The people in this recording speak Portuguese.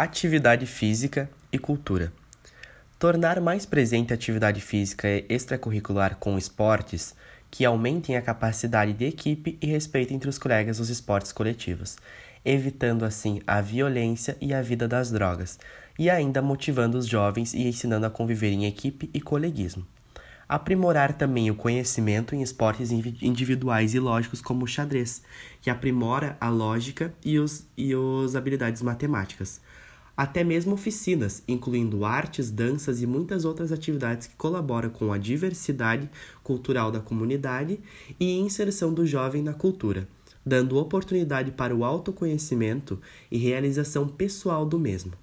atividade física e cultura. Tornar mais presente a atividade física extracurricular com esportes que aumentem a capacidade de equipe e respeito entre os colegas dos esportes coletivos, evitando assim a violência e a vida das drogas, e ainda motivando os jovens e ensinando a conviver em equipe e coleguismo. Aprimorar também o conhecimento em esportes individuais e lógicos como o xadrez, que aprimora a lógica e os, e as habilidades matemáticas até mesmo oficinas, incluindo artes, danças e muitas outras atividades que colaboram com a diversidade cultural da comunidade e inserção do jovem na cultura, dando oportunidade para o autoconhecimento e realização pessoal do mesmo.